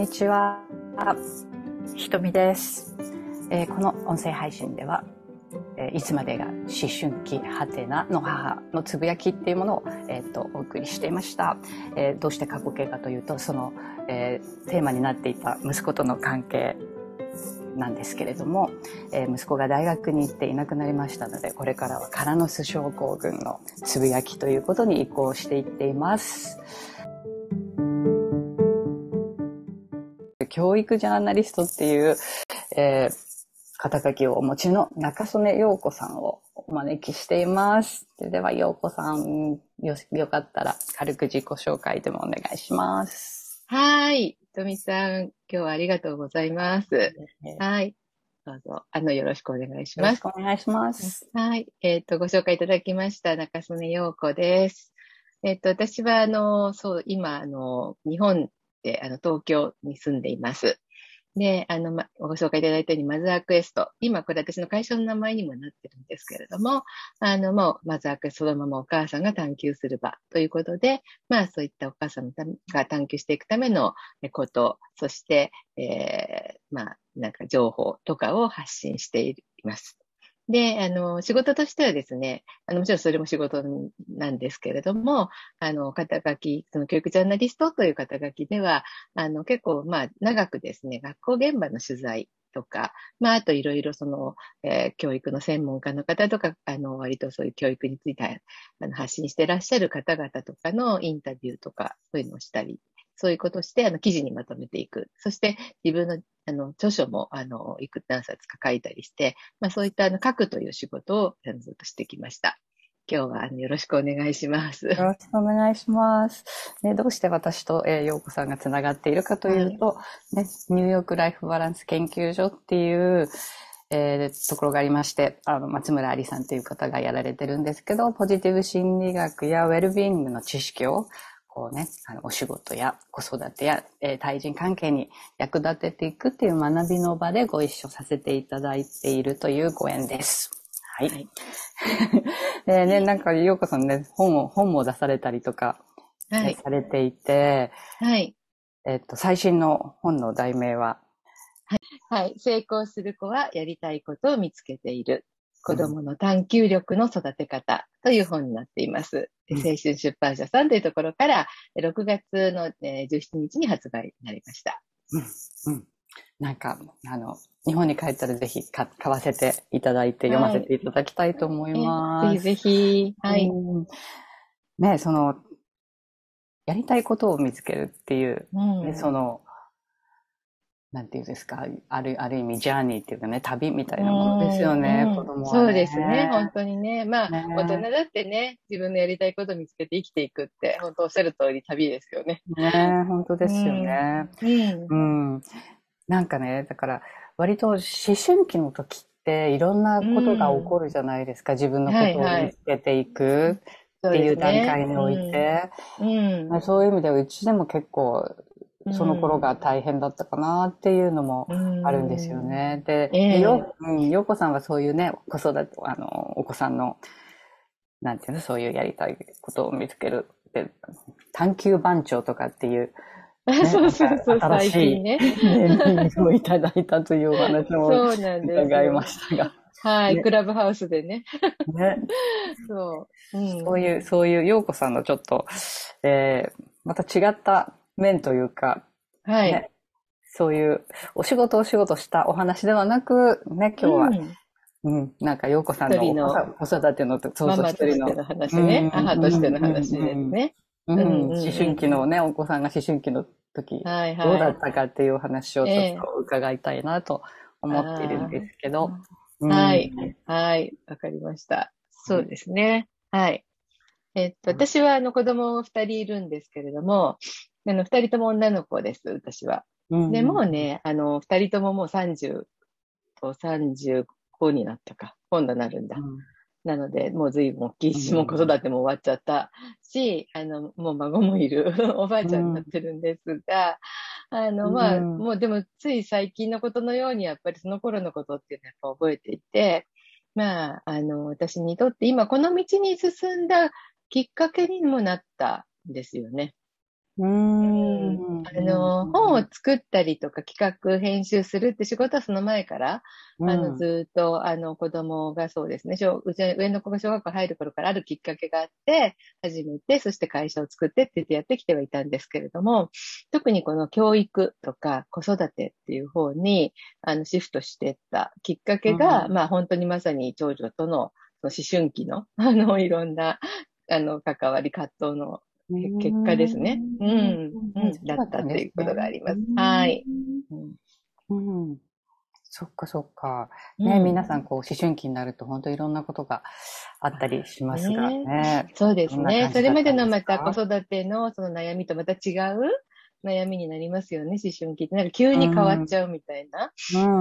にちは。ひとみです、えーこの音声配信では、えーいつまでが思春期ハテナの母のつぶやきっていうものを、えーとお送りしていました、えーどうして過去形かというと、その、えテーマになっていた息子との関係なんですけれども、えー息子が大学に行っていなくなりましたので、これからはカラノス症候群のつぶやきということに移行していっています。教育ジャーナリストっていう、えー肩書きをお持ちの中曽根陽子さんをお招きしています。では陽子さん、よ、よかったら軽く自己紹介でもお願いします。はい。とみさん、今日はありがとうございます。えーはい。どうぞ、あの、よろしくお願いしよろします。くお願いします。はい。えっ、と、ご紹介いただきました中曽根陽子です。えっ、と、私は、あの、そう、今、あの、日本で、あの、東京に住んでいます。で、あの、ま、ご紹介いただいたように、マザークエスト。今、これ私の会社の名前にもなってるんですけれども、あの、もう、マザークエストそのままお母さんが探求する場ということで、まあ、そういったお母さんが探求していくためのこと、そして、えーまあ、なんか情報とかを発信しています。で、あの、仕事としてはですね、あの、もちろんそれも仕事なんですけれども、あの、肩書き、その教育ジャーナリストという肩書きでは、あの、結構、まあ、長くですね、学校現場の取材とか、まあ、あといろいろその、えー教育の専門家の方とか、あの、割とそういう教育についてあの発信してらっしゃる方々とかのインタビューとか、そういうのをしたり、そういうことをして、あの、記事にまとめていく。そして、自分の、あの、著書も、あの、いく何冊か書いたりして、まあ、そういった、あの、書くという仕事を、あのずっとしてきました。今日は、あの、よろしくお願いします。よろしくお願いします。ね、どうして私と、えー、陽子さんがつながっているかというと、ね、ニューヨークライフバランス研究所っていう、えーところがありまして、あの、松村ありさんという方がやられてるんですけど、ポジティブ心理学やウェルビーイングの知識を、こうね、あの、お仕事や子育てや、えー対人関係に役立てていくっていう学びの場でご一緒させていただいているというご縁です。はい。はい でね、なんか、ようこさんね、本を、本も出されたりとか、はい。されていて、はい。えっと、最新の本の題名は、はい。成功する子はやりたいことを見つけている。子供の探求力の育て方という本になっています。でうん青春出版社さんというところから、え6月のえー17日に発売になりました。うん、うん。なんか、あの、日本に帰ったらぜひ買買わせていただいて読ませていただきたいと思います。ぜひぜひ、はい。うんね、その、やりたいことを見つけるっていう、うんねその、なんていうんですか、ある、ある意味、ジャーニーっていうかね、旅みたいなものですよね、うん子供は、ね。そうですね、本当にね。まあ、ね大人だってね、自分のやりたいことを見つけて生きていくって、本当おっしゃる通り旅ですよね。ね本当ですよね。うん。うん。なんかね、だから、割と思春期の時っていろんなことが起こるじゃないですか。自分のことをはいはい見つけていくっていう段階において。うん。まあそういう意味ではうちでも結構その頃が大変だったかなっていうのもうんあるんですよ。ね。で、ええよ、うん、ようこさんはそういうね、子育て、あの、お子さんの、なんていうの、そういうやりたいことを見つけるって、探求番長とかっていう、そうそうそう、新しい最近ね。ネーミングをいただいたというお話もそうなんですよ。伺いましたが、はい、ねクラブハウスでね。ね、そう。うん、そういう、そういう、ようこさんのちょっと、えー、また違った面というか、はい。ねそういう、お仕事お仕事したお話ではなく、ね、今日は、うんうん、なんか、ようこさんの子育ての、そうそう、マの、としての話ね。うん母としての話ですね。うん、思春期のね、お子さんが思春期の時、はいはい。どうだったかっていうお話をちょっと伺いたいなと思っているんですけど、うんはい。はい。わかりました。そうですね。はい。えっと、私は、あの、子供二人いるんですけれども、あの、二人とも女の子です、私は。うんで、もうね、あの、二人とももう30と35になったか。今度なるんだ。なので、もう随分大きいし、うんもう子育ても終わっちゃったし、あの、もう孫もいる おばあちゃんになってるんですが、あの、まあ、うんもうでもつい最近のことのように、やっぱりその頃のことっていうのはやっぱ覚えていて、まあ、あの、私にとって今この道に進んだきっかけにもなったんですよね。うんあの、本を作ったりとか企画、編集するって仕事はその前から、あの、ずっと、あの、子供がそうですね、小上の子が小学校入る頃からあるきっかけがあって、始めて、そして会社を作ってって言ってやってきてはいたんですけれども、特にこの教育とか子育てっていう方に、あの、シフトしていったきっかけが、まあ本当にまさに長女との思春期の、あの、いろんな、あの、関わり、葛藤の結果ですね。うん。うん。だったっていうことがあります。はい。うん。そっかそっか。ね、皆さんこう思春期になると本当いろんなことがあったりしますがね。そうですね。それまでのまた子育てのその悩みとまた違う悩みになりますよね、思春期って。なんか急に変わっちゃうみたいな、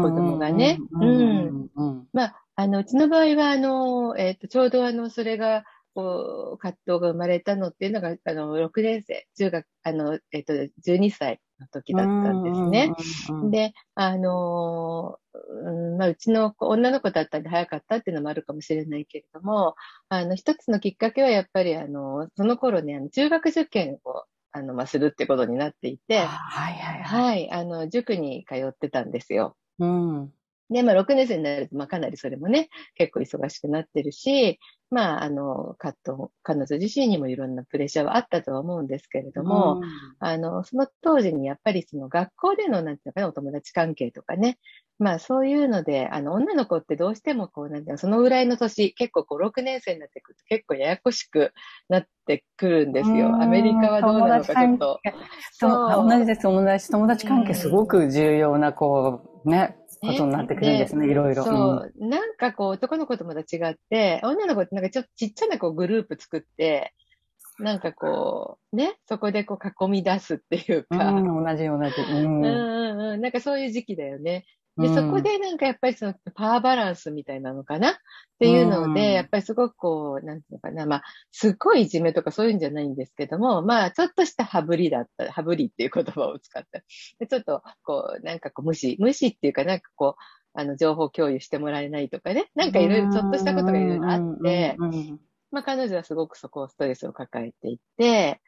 子供がね。うん。まあ、あの、うちの場合は、あの、えっ、ー、と、ちょうどあの、それが、こう、葛藤が生まれたのっていうのが、あの、6年生、中学、あの、えっと、12歳の時だったんですね。で、あの、うんまあ、うちの女の子だったんで早かったっていうのもあるかもしれないけれども、あの、一つのきっかけはやっぱり、あの、その頃ね、あの中学受験を、あの、まあ、するってことになっていて、はいはいはい。はい、あの、塾に通ってたんですよ。うん。で、まあ、6年生になると、まあ、かなりそれもね、結構忙しくなってるし、まあ、あの、葛藤、彼女自身にもいろんなプレッシャーはあったとは思うんですけれども、うん、あの、その当時にやっぱりその学校での、なんていうかね、お友達関係とかね、まあそういうので、あの、女の子ってどうしてもこう、なんていうの、そのぐらいの年、結構こう、6年生になってくると結構ややこしくなってくるんですよ。アメリカはどうなのかちょっと。そう。同じです、友達、友達関係すごく重要な、こう、ね、ことになってくるんですね、いろいろ。そう、なんかこう、男の子とまた違って、女の子ってなんかちょっとちっちゃなこうグループ作って、なんかこう、ね、そこでこう囲み出すっていうか。うん、同じ同じ。うん、うんうん、なんかそういう時期だよね。で、そこでなんかやっぱりそのパワーバランスみたいなのかな？っていうので、やっぱりすごくこう、なんていうのかな、まあ、すっごいいじめとかそういうんじゃないんですけども、まあ、ちょっとしたハブリだった、ハブリっていう言葉を使った。でちょっと、こう、なんかこう、無視、無視っていうかなんかこう、あの、情報共有してもらえないとかね、なんかいろいろちょっとしたことがいろいろあって、まあ彼女はすごくそこをストレスを抱えていて、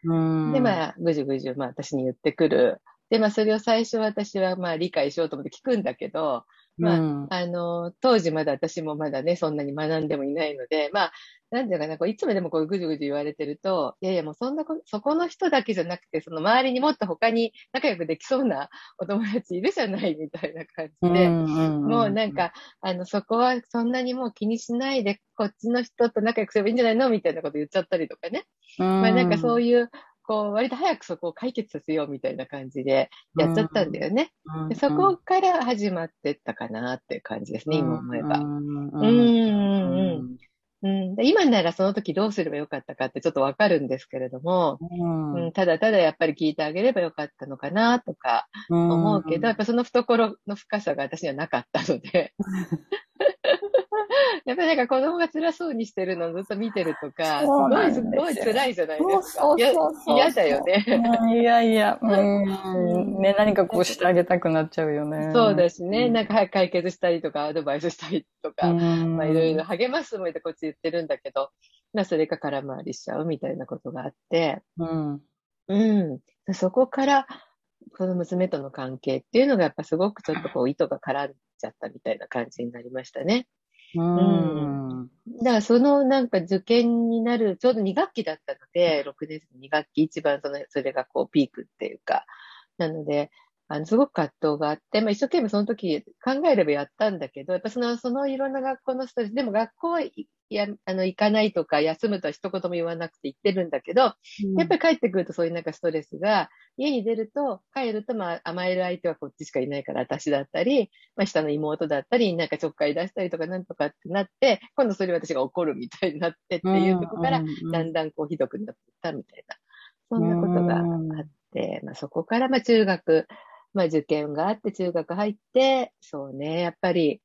で、まあ、ぐじゅぐじゅ、まあ私に言ってくる。で、まあそれを最初私はまあ理解しようと思って聞くんだけど、まあ、うん、あの、当時まだ私もまだね、そんなに学んでもいないので、まあ、なんていうかな、こういつまでもこうぐじゅぐじゅ言われてると、いやいやもうそんなこ、そこの人だけじゃなくて、その周りにもっと他に仲良くできそうな お友達いるじゃないみたいな感じで、もうなんか、あの、そこはそんなにもう気にしないで、こっちの人と仲良くすればいいんじゃないの？みたいなこと言っちゃったりとかね。まあなんかそういう、こう、割と早くそこを解決させようみたいな感じでやっちゃったんだよね。でそこから始まってったかなっていう感じですね、今思えば。うん、うん、うん。今ならその時どうすればよかったかってちょっとわかるんですけれども、うん、ただただやっぱり聞いてあげればよかったのかなとか思うけど、やっぱその懐の深さが私にはなかったので、やっぱりなんか子供が辛そうにしてるのをずっと見てるとか、すごいすごい辛いじゃないですか。嫌だよね。いやいや、うん。ね、何かこうしてあげたくなっちゃうよね。そうだしね、なんか早く解決したりとか、アドバイスしたりとか、まあいろいろ励ますつもりでこっち言ってるんだけど、まあそれが空回りしちゃうみたいなことがあって、うん。うん。そこから、この娘との関係っていうのがやっぱすごくちょっとこう糸が絡んじゃったみたいな感じになりましたね。うん。だからそのなんか受験になる、ちょうど2学期だったので、6年生の2学期一番その、それがこうピークっていうか、なので、あの、すごく葛藤があって、まあ、一生懸命その時考えればやったんだけど、やっぱその、そのいろんな学校のストレス、でも学校はいや、あの、行かないとか、休むとは一言も言わなくて言ってるんだけど、うん、やっぱり帰ってくるとそういうなんかストレスが、家に出ると、帰ると、まあ、甘える相手はこっちしかいないから私だったり、まあ、下の妹だったり、なんかちょっかい出したりとかなんとかってなって、今度それ私が怒るみたいになってっていうとこから、だんだんこうひどくなっていったみたいな、そんなことがあって、まあ、そこからまあ中学、まあ受験があって中学入って、そうね、やっぱり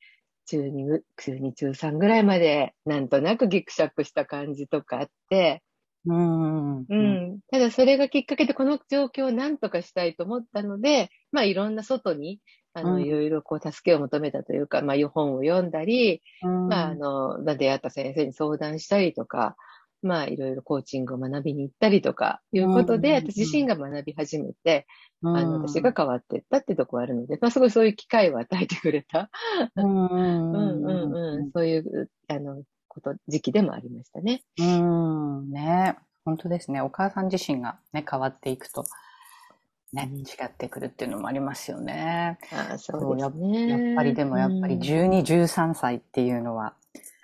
中2、中2、中3ぐらいまでなんとなくギクシャクした感じとかあって、うん、うん。ただそれがきっかけでこの状況を何とかしたいと思ったので、まあいろんな外に、あの、いろいろこう助けを求めたというか、まあ本を読んだり、うん、まああの、出会った先生に相談したりとか、まあ、いろいろコーチングを学びに行ったりとか、いうことで、私自身が学び始めて、あの、私が変わっていったってとこあるので、まあ、すごいそういう機会を与えてくれた、うんうんうん、そういう、あの、こと、時期でもありましたね。うん、ね。本当ですね。お母さん自身がね、変わっていくと、ね、違ってくるっていうのもありますよね。あそうですねや。やっぱりでもやっぱり12、13歳っていうのは、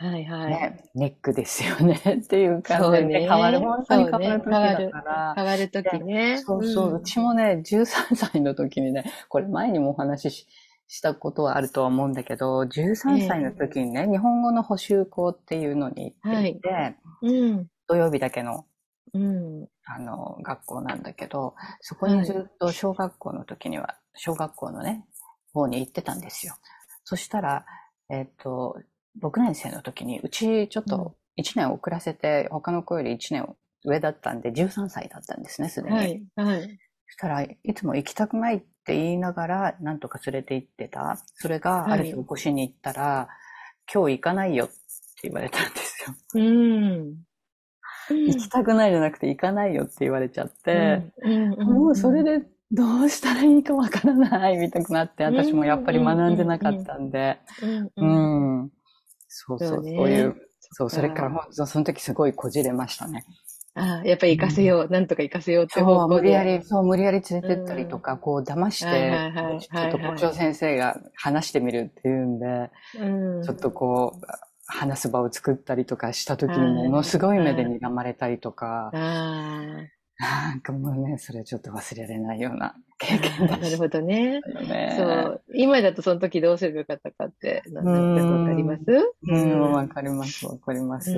はいはい。ね、ネックですよね。っていう感じで、ね、変わる、本当に変わる時だから。変わる時ね。そうそう、うちもね、13歳の時にね、これ前にもお話ししたことはあるとは思うんだけど、13歳の時にね、えー、日本語の補習校っていうのに行っていて、はい。うん、土曜日だけの、うん、あの、学校なんだけど、そこにずっと小学校の時には、小学校のね、方に行ってたんですよ。そしたら、えっ、ー、と、6年生の時に、うちちょっと1年遅らせて、他の子より1年上だったんで、13歳だったんですね、すでに。はい。はい。そしたらいつも行きたくないって言いながら、なんとか連れて行ってた。それが、ある日起こしに行ったら、はい、今日行かないよって言われたんですよ。うん。行きたくないじゃなくて行かないよって言われちゃって、もうそれでどうしたらいいかわからないみたいになって、私もやっぱり学んでなかったんで、うん。そうそう、そういう、そう、それからその時すごいこじれましたね。ああ、やっぱり行かせよう、うん、なんとか行かせようってそう、無理やり、そう、無理やり連れてったりとか、うん、こう騙して、ちょっと校長先生が話してみるっていうんで、うん、ちょっとこう、話す場を作ったりとかした時にものすごい目で睨まれたりとか、なんかもうね、それちょっと忘れられないような経験だなるほどね。ねそう。今だとその時どうすればよかったかって、なんかわかります？うん、わかります、わかります。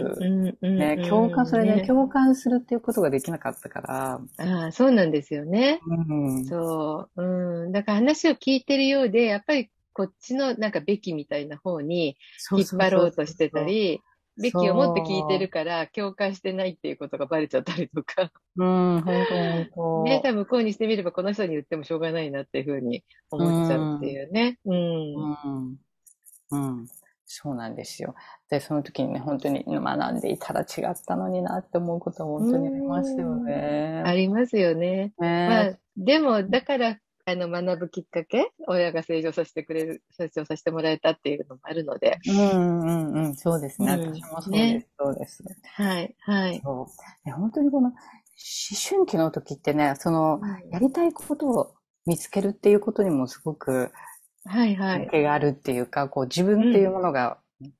ね、共感、それね、共感するっていうことができなかったから。ああ、そうなんですよね。うん、そう。うん。だから話を聞いてるようで、やっぱりこっちのなんかべきみたいな方に引っ張ろうとしてたり、べきを持って聞いてるから、共感してないっていうことがバレちゃったりとか。うん、本当本当。ね、多分向こうにしてみればこの人に言ってもしょうがないなっていうふうに思っちゃうっていうね。うん。うん。うん。そうなんですよ。で、その時にね、本当に学んでいたら違ったのになって思うことは本当にありますよね。ありますよね。ねまあ、でも、だからあの、学ぶきっかけ、親が成長させてくれる、成長させてもらえたっていうのもあるので。うんうんうん、そうですね。うん、私もそうです、ね、そうです。はい、はい。そう本当にこの、思春期の時ってね、その、やりたいことを見つけるっていうことにもすごく、はいはい。関係があるっていうか、こう自分っていうものが、うん、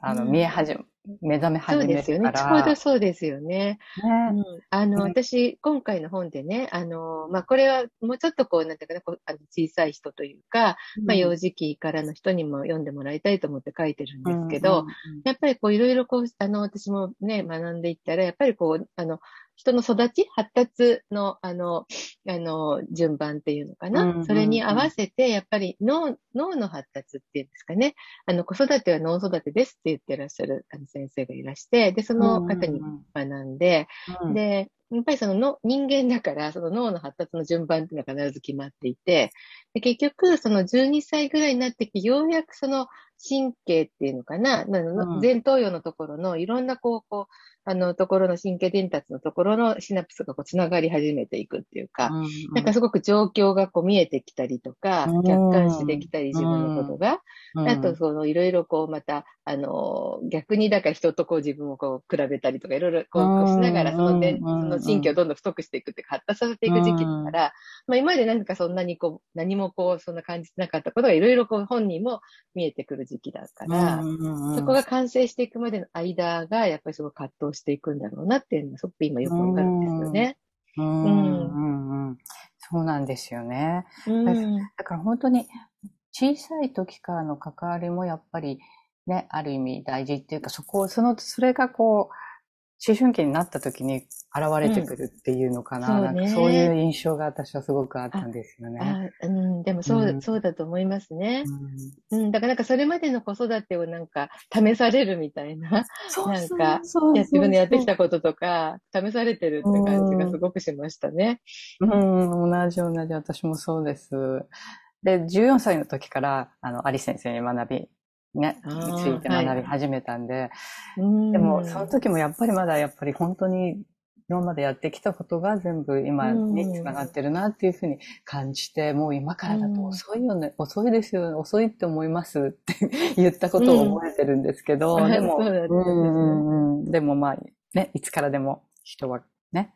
あの、見え始め、目覚め始めそうです。よね。ちょうどそうですよね。ね。うん、あの、私、今回の本でね、あの、まあ、これはもうちょっとこう、なんていうかな、こうあの小さい人というか、うん、まあ、幼児期からの人にも読んでもらいたいと思って書いてるんですけど、やっぱりこう、いろいろこう、あの、私もね、学んでいったら、やっぱりこう、あの、人の育ち、発達の、あの、あの、順番っていうのかな。うんうんうん、それに合わせて、やっぱり脳、脳の発達っていうんですかね。あの、子育ては脳育てですって言ってらっしゃるあの先生がいらして、で、その方に学んで、うん。うん、で、やっぱりそのの人間だから、その脳の発達の順番っていうのは必ず決まっていて、で結局、その12歳ぐらいになってきて、ようやくその神経っていうのかな、うん、前頭葉のところのいろんなこう、こう、あの、ところの神経伝達のところのシナプスがこう、つながり始めていくっていうか、うんうん、なんかすごく状況がこう見えてきたりとか、客観視できたり自分のことが、うん、あとそのいろいろこうまた、あの、逆にだから人とこう自分をこう比べたりとかいろいろこうしながらそので、その神経をどんどん太くしていくって発達させていく時期だから、まあ今まで何かそんなにこう、何もこう、そんな感じなかったことがいろいろこう本人も見えてくる時期だから、そこが完成していくまでの間がやっぱりすごく葛藤していくんだろうなっていうのはすごく今よくわかるんですよね。うん。うんうんそうなんですよね。だから本当に小さい時からの関わりもやっぱりね、ある意味大事っていうか、そこを、その、それがこう、思春期になった時に現れてくるっていうのかな。うん、そう、ね、そういう印象が私はすごくあったんですよね。うん、でもそう、うん、そうだと思いますね、うん。うん。だからなんかそれまでの子育てをなんか試されるみたいな、なんか自分でやってきたこととか試されてるって感じがすごくしましたね。うん、同じ同じ私もそうです。で、14歳の時から、あの、アリ先生に学びね、について学び始めたんで、うんでも、その時もやっぱりまだやっぱり本当に今までやってきたことが全部今につながってるなっていうふうに感じて、もう今からだと遅いよね、遅いですよね、遅いって思いますって言ったことを覚えてるんですけど、うんでも、でもまあ、ね、いつからでも人はね、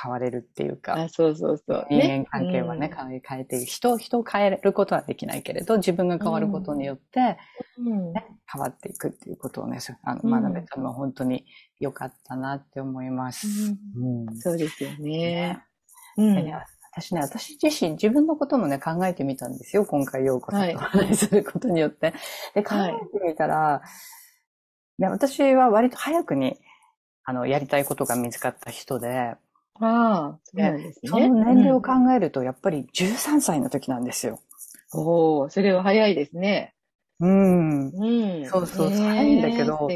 変われるっていうか、あ、そうそうそう。人間関係はね、変え変えていく。人、人を変えることはできないけれど、自分が変わることによって、うん。ね、変わっていくっていうことをね、そあのうん学べたのは本当に良かったなって思います。うんそうですよねね。私ね、私自身、自分のこともね、考えてみたんですよ。今回、ようこさんとお話しすることによって。で、考はいえてみたら、ね、私は割と早くに、あの、やりたいことが見つかった人で、ああ、そうなんですね。その年齢を考えると、やっぱり13歳の時なんですよ。うんおお、それは早いですね。うん。うん。そうそう早いんだけど。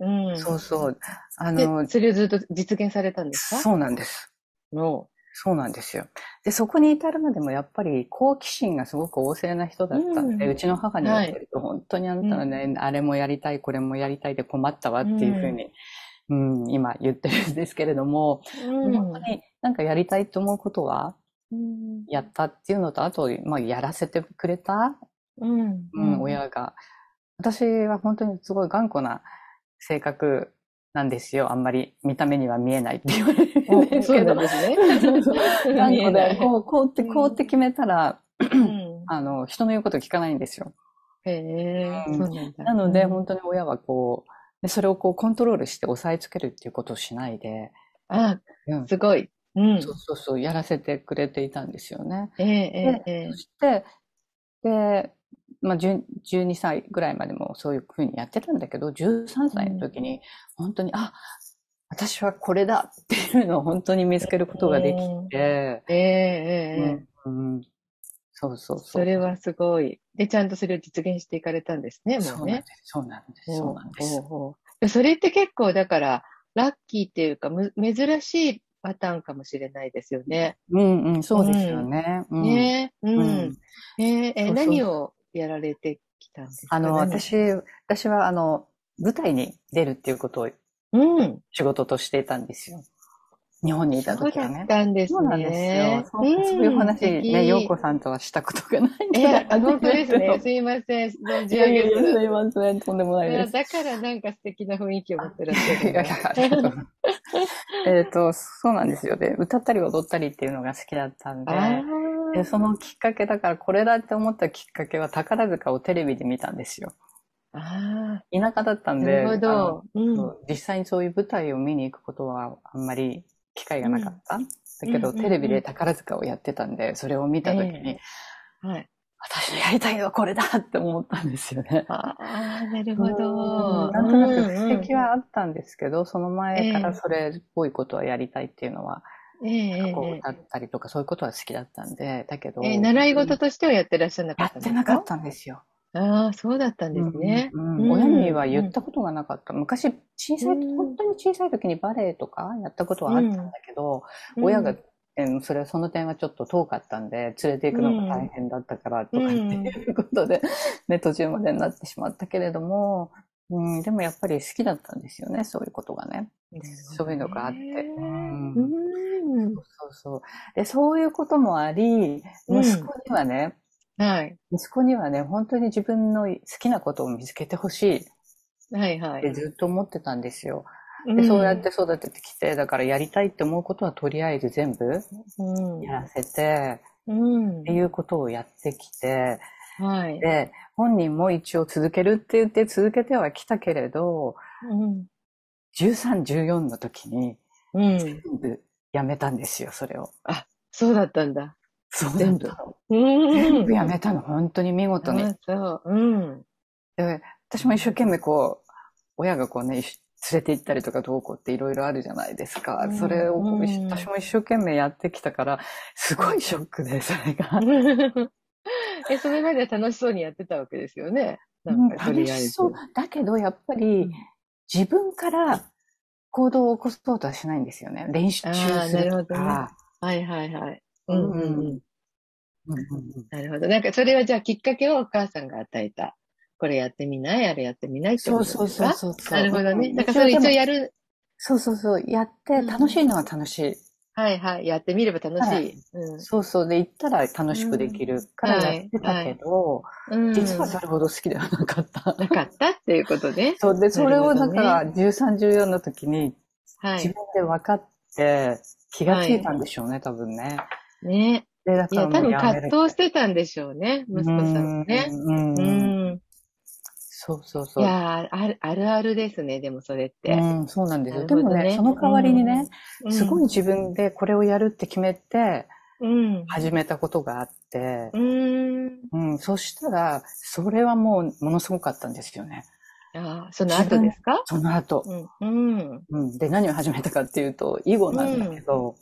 うん。そうそう。あでの、それをずっと実現されたんですか？そうなんです。の。そうなんですよ。で、そこに至るまでもやっぱり好奇心がすごく旺盛な人だったんで、ううんちの母に言ってると、本当にあなたはね、あれもやりたい、これもやりたいで困ったわっていうふうに、うん、今言ってるんですけれども、うん本当になんかやりたいと思うことはうんやったっていうのと、あと、まあ、やらせてくれた、うん。うん、親が。私は本当にすごい頑固な性格なんですよ。あんまり見た目には見えないって言われるんおですけどそうで。すね。頑固で、こう、こうって、こうって決めたら、うんあの、人の言うこと聞かないんですよ。へえ、うん。なので、本当に親はこう、でそれをこうコントロールして押さえつけるっていうことをしないで、あ、うん、すごい。うん。そうそうそう、やらせてくれていたんですよね。ええ、ええ、えそして、で、まあ、10 12歳ぐらいまでもそういうふうにやってたんだけど、13歳の時に、本当に、あ、私はこれだっていうのを本当に見つけることができて、え、ええ、ええ。うんうんそうそうそう。それはすごい。で、ちゃんとそれを実現していかれたんですね、もうね。そうなんです。そうなんです。そうなんです。それって結構、だから、ラッキーっていうか、む珍しいパターンかもしれないですよね。うんうん、そうですよね。うんねえ、う。うんうそう何をやられてきたんですかあの、何私、私はあの、舞台に出るっていうことをうん。仕事としていたんですよ。日本にいたそう時はねだっ。たんですね。そうなんですよ。そうそういう話、ね、洋子さんとはしたことがないんえでー、あ本当ですね。すいません。存いじ上げすず。いません。とんでもないです。だからなんか素敵な雰囲気を持ってらっしゃる。えっと、そうなんですよ。で、歌ったり踊ったりっていうのが好きだったんで、あでそのきっかけだから、これだって思ったきっかけは宝塚をテレビで見たんですよ。あ田舎だったー、んで、なるほど。うん。そう実際にそういう舞台を見に行くことはあんまり機会がなかった？だけど、うんうんうんテレビで宝塚をやってたんで、それを見たときに、えはい。私のやりたいのはこれだって思ったんですよね。ああ、なるほうんど。なんとなくうんうん布石はあったんですけど、その前からそれっぽいことはやりたいっていうのは、ええええこう歌ったりとかそういうことは好きだったんで、だけど、ええ習い事としてはやってらっしゃらなかやったんですか？ってなかったんですよ。ああ、そうだったんですね。うんうんうん親には言ったことがなかった。昔、小さい、うん本当に小さい時にバレエとかやったことはあったんだけど、親が、えーそれはその点はちょっと遠かったんで、連れて行くのが大変だったからとかっていうことで、ね、途中までになってしまったけれども、うん、でもやっぱり好きだったんですよね、そういうことがね。うんそういうのがあって。うんうん。そうそう。で、そういうこともあり、うん息子にはね、はい。息子にはね、本当に自分の好きなことを見つけてほしいはいはい。ってずっと思ってたんですよ。で、そうやって育ててきて、だからやりたいって思うことはとりあえず全部うん、やらせて、うん。っていうことをやってきて、はい。で、本人も一応続けるって言って続けてはきたけれど、うん。13、14の時にうん。全部やめたんですよ、それを。そうだったんだ。そう全部。全部やめたの、本当に見事に。あそう。うん。で、私も一生懸命こう、親がこうね、連れて行ったりとかどうこうっていろいろあるじゃないですか。うんそれをこう、うん私も一生懸命やってきたから、すごいショックで、それが。え、それまでは楽しそうにやってたわけですよね。なうんんか、とりあえず。楽しそう。だけど、やっぱり、自分から行動を起こそうとはしないんですよね。練習するとか。はいはいはい。うんうんなるほど。なんか、それはじゃあきっかけをお母さんが与えたこれやってみない？あれやってみないってそうそうことですか？そうそう。なるほどね。うんだからそれ一応やる。そうそうそう。やって楽しいのは楽しい。はいはい。やってみれば楽しい。はいうんそうそう。で、行ったら楽しくできるからやってたけど、うん。実はそれほど好きではなかった。なかったっていうことね。そうで、それをだから13、14の時に自分はい。で分かって気がついたんでしょうね、多分ね。ね。で、だいや、多分葛藤してたんでしょうね。息子さんもね。うん。そうそうそう。いやーある、あるあるですね、でもそれって。うん、そうなんですよ。ねもね、その代わりにね、うんすごい自分でこれをやるって決めてうん。始めたことがあってう、ん。うん、そしたら、それはもうものすごかったんですよね。あーその後ですか？その後。うん。うん。うん、で、何を始めたかっていうと、囲碁なんだけど、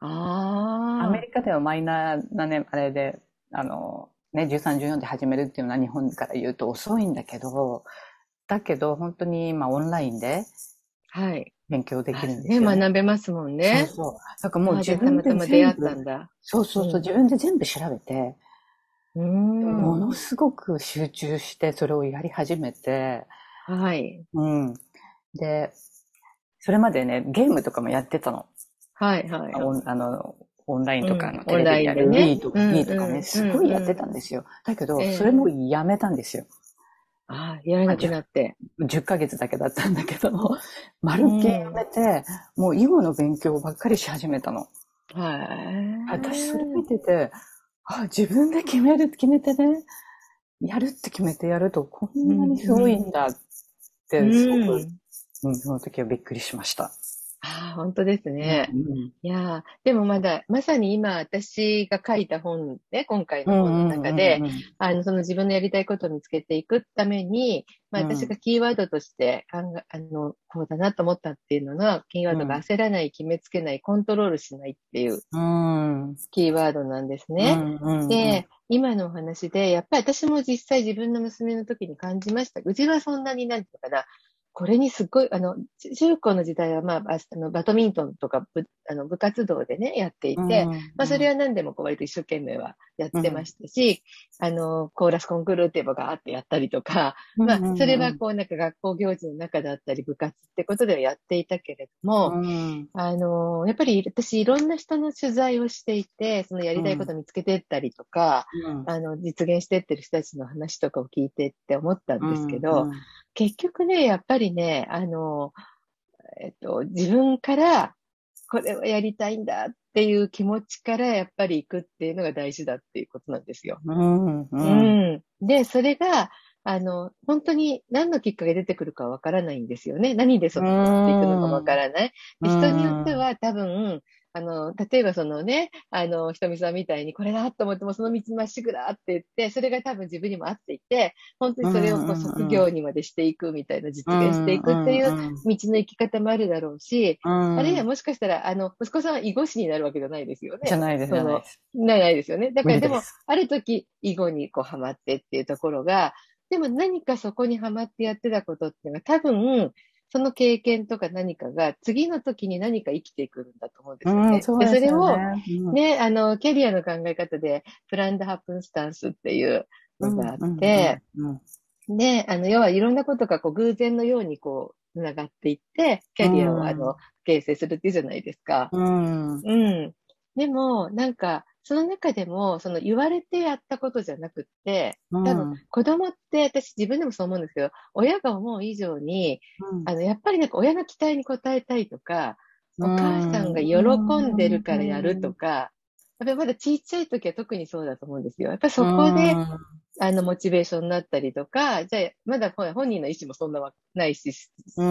ああ。アメリカではマイナーなね、あれで、あの、ね、13、14で始めるっていうのは日本から言うと遅いんだけど、だけど本当に今オンラインではい。勉強できるんですね、よ、ね。学べますもんね。そうそう。だからもうあ自分でたまたま出会全部ったんだ。そうそうそう、うん自分で全部調べて、うーん。ものすごく集中してそれをやり始めて、はい。うん。で、それまでね、ゲームとかもやってたの。はい、はい。オンあの、オンラインとかうんのテレビでやるとかとかね、うんすごいやってたんですよ。だけどええ、それもやめたんですよ。ああ、やらなくなって。10ヶ月だけだったんだけど、まるっきりやめて、もう囲碁の勉強ばっかりし始めたの。はい。私それ見てて、あ、自分で決める、決めてね、やるって決めてやるとこんなにすごいんだっすごく、うん、その時はびっくりしました。ああ、本当ですね。うんいやーでもまだ、まさに今、私が書いた本ね、今回の本の中で、あの、その自分のやりたいことを見つけていくために、まあ、うん私がキーワードとして考え、あの、こうだなと思ったっていうのが、キーワードが焦らない、決めつけない、コントロールしないっていううん、キーワードなんですね。で、今のお話で、やっぱり私も実際自分の娘の時に感じました。うちはそんなになんていうのかな、これにすっごい、あの、中中高の時代は、まあ、ああのバドミントンとか部あの部活動でね、やっていて、まあ、それは何でもこう割と一生懸命はやってましたし、あの、コーラスコンクールっていうのがあってやったりとか、まあ、それはこうなんか学校行事の中だったり部活ってことではやっていたけれども、うん。あの、やっぱり私いろんな人の取材をしていて、そのやりたいことを見つけてったりとか、うん。あの、実現してってる人たちの話とかを聞いてって思ったんですけど、うん結局ね、やっぱりね、あの、えっと、自分から、これをやりたいんだっていう気持ちからやっぱり行くっていうのが大事だっていうことなんですよ。うんううんん。で、それが、あの、本当に何のきっかけ出てくるかわからないんですよね。何でその持っていくのかわからない。で人によっては多分、あの、例えばそのね、あの、ひとみさんみたいにこれだと思ってもその道まっしぐだって言って、それが多分自分にも合っていて、本当にそれをこう職業にまでしていくみたいな、実現していくっていう道の生き方もあるだろうし、ああるいはもしかしたら、あの、息子さんは囲碁師になるわけじゃないですよね。じゃないです、じゃないです。よね。だからでもある時、囲碁にこうハマってっていうところが、でも何かそこにハマってやってたことっていうのは多分、その経験とか何かが次の時に何か生きてくるんだと思うんですよね。うん、そうですでそれを、よね。あの、キャリアの考え方で、プランドハプンスタンスっていうのがあって、、うんうんで、あの、要は、いろんなことがこう偶然のようにこう、繋がっていって、キャリアをあの、形成するっていうじゃないですか。うんうん。でも、なんか、その中でも、その言われてやったことじゃなくって、うん。多分、子供って、私自分でもそう思うんですけど、親が思う以上に、あの、やっぱりなんか親の期待に応えたいとか、お母さんが喜んでるからやるとか、やっぱりまだちっちゃい時は特にそうだと思うんですよ。やっぱりそこで、あの、モチベーションになったりとか、じゃあ、まだ本人の意思もそんなわないし、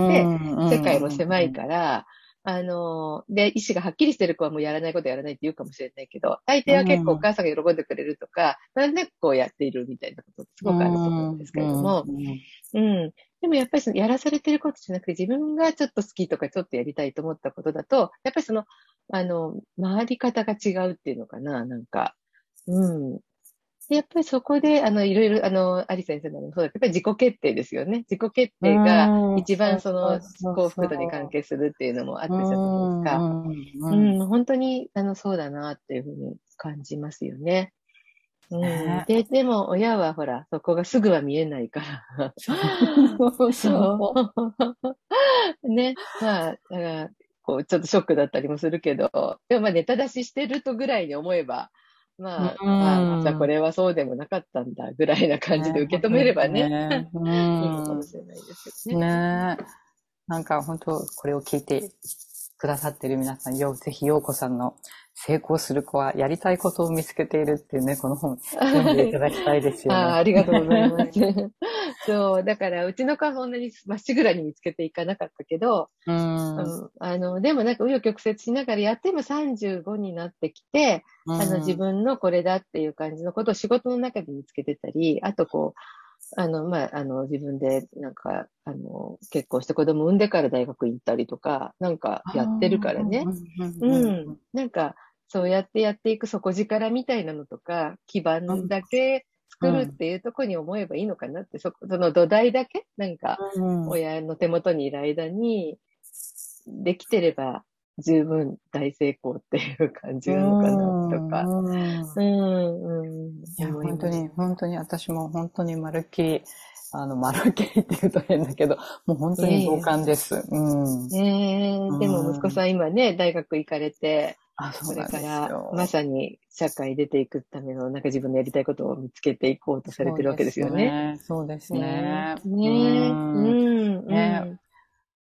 で、世界も狭いから、あの、で、意思がはっきりしてる子はもうやらないことやらないって言うかもしれないけど、大抵は結構お母さんが喜んでくれるとか、なんでこうやっているみたいなことってすごくあると思うんですけれども、うん。でもやっぱりそのやらされてることじゃなくて自分がちょっと好きとかちょっとやりたいと思ったことだと、やっぱりその、あの、回り方が違うっていうのかな、なんか。うん。でやっぱりそこで、あの、いろいろ、あの、アリ先生のもそうだけど、やっぱり自己決定ですよね。自己決定が一番その幸福度に関係するっていうのもあったじゃないですか。うん、本当に、あの、そうだなっていうふうに感じますよね。うんねで、でも親はほら、そこがすぐは見えないから。そう そう。ね。まあ、だから、こう、ちょっとショックだったりもするけど、でもまあ、ネタ出ししてるとぐらいに思えば、まあ、うんまあ、じゃあこれはそうでもなかったんだ、ぐらいな感じで受け止めればね、ね。ういいのかんもしれないですけどね。ねえ。なんか本当、これを聞いてくださっている皆さん、よ、ぜひ、ようこさんの成功する子はやりたいことを見つけているっていうね、この本、読んでいただきたいですよね。ああありがとうございます。そう、だから、うちの子はそんなにまっしぐらに見つけていかなかったけど、うん。うんあの、でもなんか、紆余曲折しながらやっても35になってきて、あの、自分のこれだっていう感じのことを仕事の中で見つけてたり、あとこう、あの、まあ、あの、自分で、なんか、あの、結婚して子供産んでから大学行ったりとか、なんかやってるからね。ううんん。なんか、そうやってやっていく底力みたいなのとか、基盤だけ作るっていうところに思えばいいのかなって、そこ、その土台だけ、なんか、うん親の手元にいる間に、できてれば十分大成功っていう感じなのかなとか。うんうん、うん。いや、本当に、本当に私も本当にまるっきり、あの、まるっきりって言うと変だけど、もう本当に同感です。うん。ねえ、でも息子さん今ね、大学行かれて、あ、そこれからよ。まさに社会出ていくための、なんか自分のやりたいことを見つけていこうとされてるわけですよね。そうですね。ね。ねえ、ううん。ん、ね。うん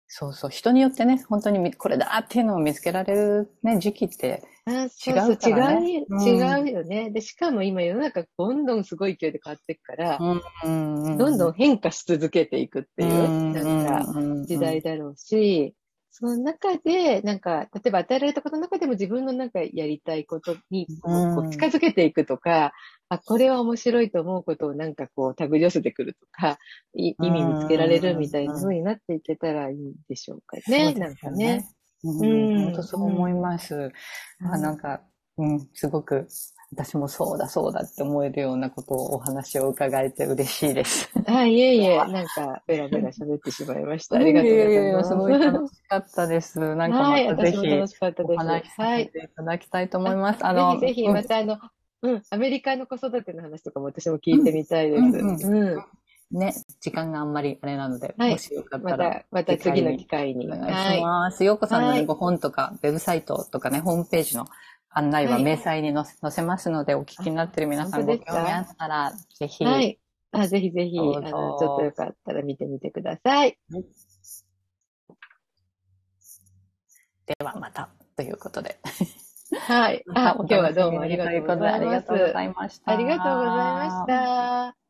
そうそう。人によってね、本当にみこれだっていうのを見つけられるね、時期って、違うからね。違う、うん違うよね。で、しかも今世の中どんどんすごい勢いで変わっていくから、うん。どんどん変化し続けていくっていう、ん。なんか、時代だろうし、その中で、なんか、例えば与えられたことの中でも自分のなんかやりたいことにこう近づけていくとか、あ、これは面白いと思うことをなんかこう手繰り寄せてくるとか、い意味見つけられるみたいな風になっていけたらいいんでしょうかね。なんかね。。うん、うん本当そう思います。あなんか、うん、すごく、私もそうだそうだって思えるようなことをお話を伺えて嬉しいです。あ、いえいえ、なんか、ベラベラ喋ってしまいました。ありがとうございます。すごい楽しかったです。なんかはい、またぜひ。お話しさはい。せていただきたいと思います。あの、ぜひぜひ、うんまたあの、うん、アメリカの子育ての話とかも私も聞いてみたいです。ううんん。ね、時間があんまりあれなので、はいもしよかったまら、た、また次の機会に。お願いします。ようこさんのねはいご本とか、ウェブサイトとかね、ホームページの案内ははい明細に載せ載せますので、お聞きになってる皆さんご興味あったら、ぜひ、はい。あ、ぜひぜひ、あの、ちょっとよかったら見てみてください。ではまた、ということで。はい。あ、今日はどうもあり。がとうございました。ありがとうございました。